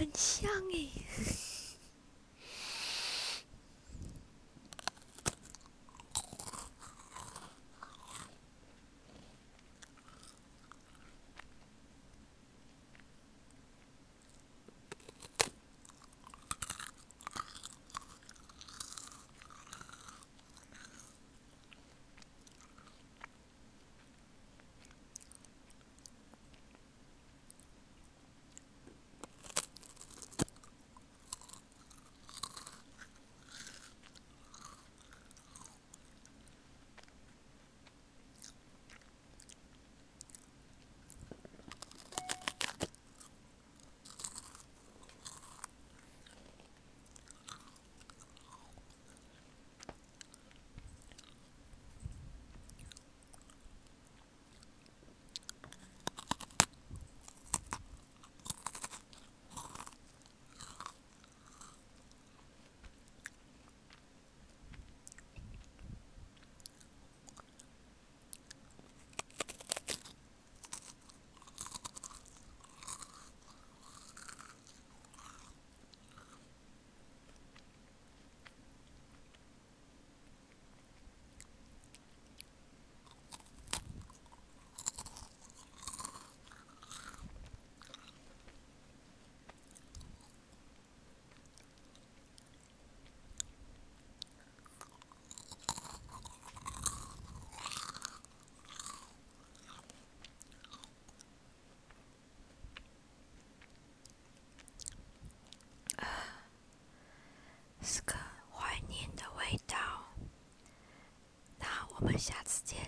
很香诶。是个怀念的味道。那我们下次见。